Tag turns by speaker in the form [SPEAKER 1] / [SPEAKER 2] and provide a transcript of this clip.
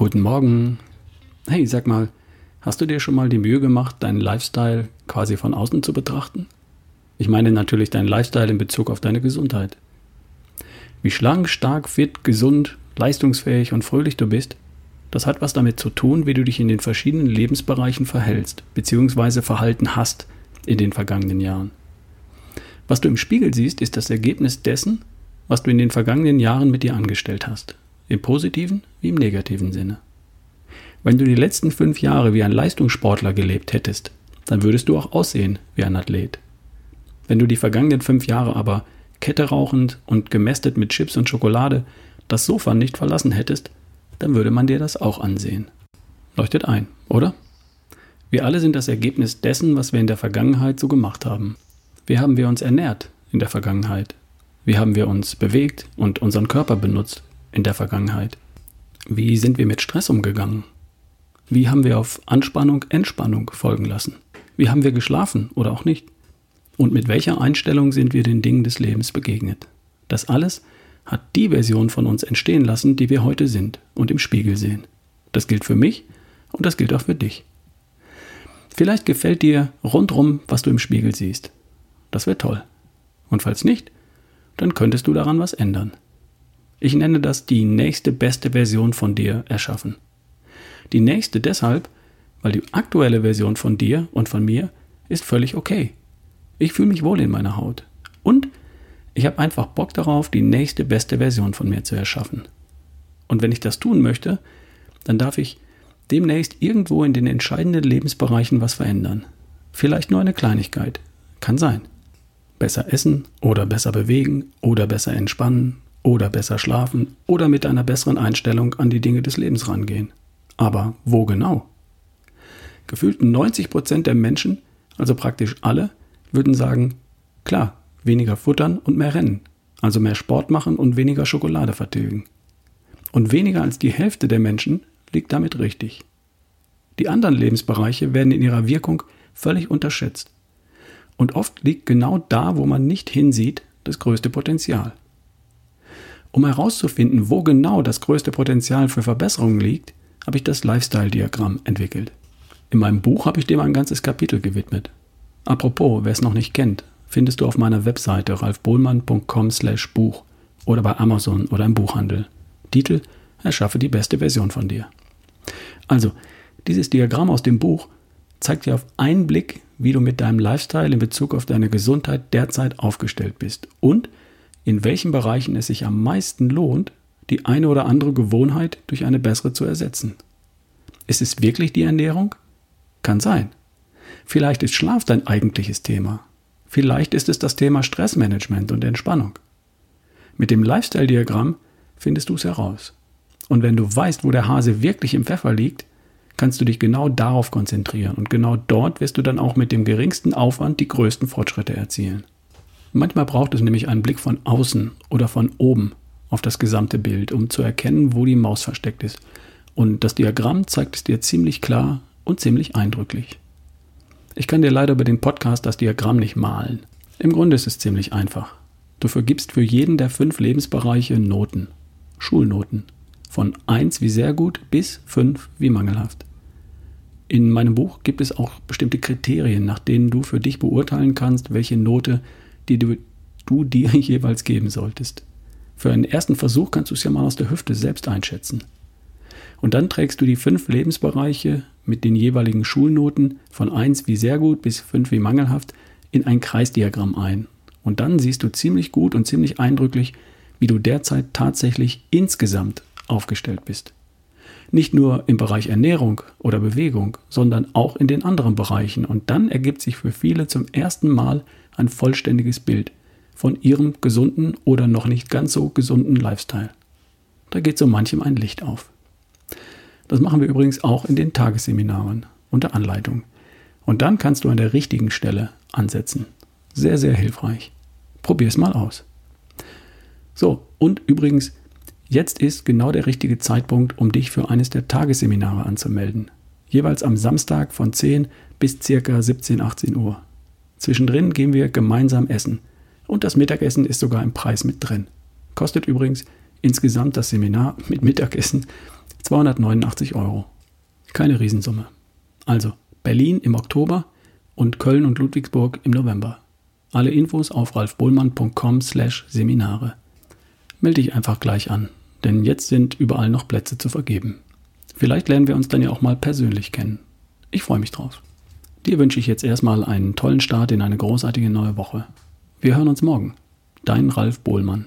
[SPEAKER 1] Morgen. Hey, sag mal, hast du dir schon mal die Mühe gemacht, deinen Lifestyle quasi von außen zu betrachten? Ich meine natürlich deinen Lifestyle in Bezug auf deine Gesundheit. Wie schlank, stark, fit, gesund, leistungsfähig und fröhlich du bist, das hat was damit zu tun, wie du dich in den verschiedenen Lebensbereichen verhältst bzw. verhalten hast in den vergangenen Jahren. Was du im Spiegel siehst, ist das Ergebnis dessen, was du in den vergangenen Jahren mit dir angestellt hast. Im positiven wie im negativen Sinne. Wenn du die letzten fünf Jahre wie ein Leistungssportler gelebt hättest, dann würdest du auch aussehen wie ein Athlet. Wenn du die vergangenen fünf Jahre aber Kette rauchend und gemästet mit Chips und Schokolade das Sofa nicht verlassen hättest, dann würde man dir das auch ansehen. Leuchtet ein, oder? Wir alle sind das Ergebnis dessen, was wir in der Vergangenheit so gemacht haben. Wie haben wir uns ernährt in der Vergangenheit? Wie haben wir uns bewegt und unseren Körper benutzt in der Vergangenheit? Wie sind wir mit Stress umgegangen? Wie haben wir auf Anspannung Entspannung folgen lassen? Wie haben wir geschlafen oder auch nicht? Und mit welcher Einstellung sind wir den Dingen des Lebens begegnet? Das alles hat die Version von uns entstehen lassen, die wir heute sind und im Spiegel sehen. Das gilt für mich und das gilt auch für dich. Vielleicht gefällt dir rundrum, was du im Spiegel siehst. Das wäre toll. Und falls nicht, dann könntest du daran was ändern. Ich nenne das die nächste beste Version von dir erschaffen. Die nächste deshalb, weil die aktuelle Version von dir und von mir ist völlig okay. Ich fühle mich wohl in meiner Haut. Und ich habe einfach Bock darauf, die nächste beste Version von mir zu erschaffen. Und wenn ich das tun möchte, dann darf ich demnächst irgendwo in den entscheidenden Lebensbereichen was verändern. Vielleicht nur eine Kleinigkeit. Kann sein. Besser essen oder besser bewegen oder besser entspannen oder besser schlafen oder mit einer besseren Einstellung an die Dinge des Lebens rangehen. Aber wo genau? Gefühlt 90 Prozent der Menschen, also praktisch alle, würden sagen, klar, weniger futtern und mehr rennen, also mehr Sport machen und weniger Schokolade vertilgen. Und weniger als die Hälfte der Menschen liegt damit richtig. Die anderen Lebensbereiche werden in ihrer Wirkung völlig unterschätzt. Und oft liegt genau da, wo man nicht hinsieht, das größte Potenzial. Um herauszufinden, wo genau das größte Potenzial für Verbesserungen liegt, habe ich das Lifestyle-Diagramm entwickelt. In meinem Buch habe ich dem ein ganzes Kapitel gewidmet. Apropos, wer es noch nicht kennt, findest du auf meiner Webseite ralfbohlmann.com/buch oder bei Amazon oder im Buchhandel. Titel: Erschaffe die beste Version von dir. Also, dieses Diagramm aus dem Buch zeigt dir auf einen Blick, wie du mit deinem Lifestyle in Bezug auf deine Gesundheit derzeit aufgestellt bist und in welchen Bereichen es sich am meisten lohnt, die eine oder andere Gewohnheit durch eine bessere zu ersetzen. Ist es wirklich die Ernährung? Kann sein. Vielleicht ist Schlaf dein eigentliches Thema. Vielleicht ist es das Thema Stressmanagement und Entspannung. Mit dem Lifestyle-Diagramm findest du es heraus. Und wenn du weißt, wo der Hase wirklich im Pfeffer liegt, kannst du dich genau darauf konzentrieren und genau dort wirst du dann auch mit dem geringsten Aufwand die größten Fortschritte erzielen. Manchmal braucht es nämlich einen Blick von außen oder von oben, auf das gesamte Bild, um zu erkennen, wo die Maus versteckt ist. Und das Diagramm zeigt es dir ziemlich klar und ziemlich eindrücklich. Ich kann dir leider über den Podcast das Diagramm nicht malen. Im Grunde ist es ziemlich einfach. Du vergibst für jeden der fünf Lebensbereiche Noten, Schulnoten, von 1 wie sehr gut bis 5 wie mangelhaft. In meinem Buch gibt es auch bestimmte Kriterien, nach denen du für dich beurteilen kannst, welche Note die du, du dir jeweils geben solltest. Für einen ersten Versuch kannst du es ja mal aus der Hüfte selbst einschätzen. Und dann trägst du die fünf Lebensbereiche mit den jeweiligen Schulnoten von 1 wie sehr gut bis 5 wie mangelhaft in ein Kreisdiagramm ein. Und dann siehst du ziemlich gut und ziemlich eindrücklich, wie du derzeit tatsächlich insgesamt aufgestellt bist. Nicht nur im Bereich Ernährung oder Bewegung, sondern auch in den anderen Bereichen. Und dann ergibt sich für viele zum ersten Mal ein vollständiges Bild von ihrem gesunden oder noch nicht ganz so gesunden Lifestyle. Da geht so manchem ein Licht auf. Das machen wir übrigens auch in den Tagesseminaren unter Anleitung. Und dann kannst du an der richtigen Stelle ansetzen. Sehr, sehr hilfreich. Probier es mal aus. So, und übrigens, jetzt ist genau der richtige Zeitpunkt, um dich für eines der Tagesseminare anzumelden. Jeweils am Samstag von 10 bis circa 17, 18 Uhr. Zwischendrin gehen wir gemeinsam essen und das Mittagessen ist sogar im Preis mit drin. Kostet übrigens insgesamt das Seminar mit Mittagessen 289 Euro. Keine Riesensumme. Also Berlin im Oktober und Köln und Ludwigsburg im November. Alle Infos auf ralfbohlmann.com slash Seminare. Melde dich einfach gleich an, denn jetzt sind überall noch Plätze zu vergeben. Vielleicht lernen wir uns dann ja auch mal persönlich kennen. Ich freue mich drauf. Dir wünsche ich jetzt erstmal einen tollen Start in eine großartige neue Woche. Wir hören uns morgen. Dein Ralf Bohlmann.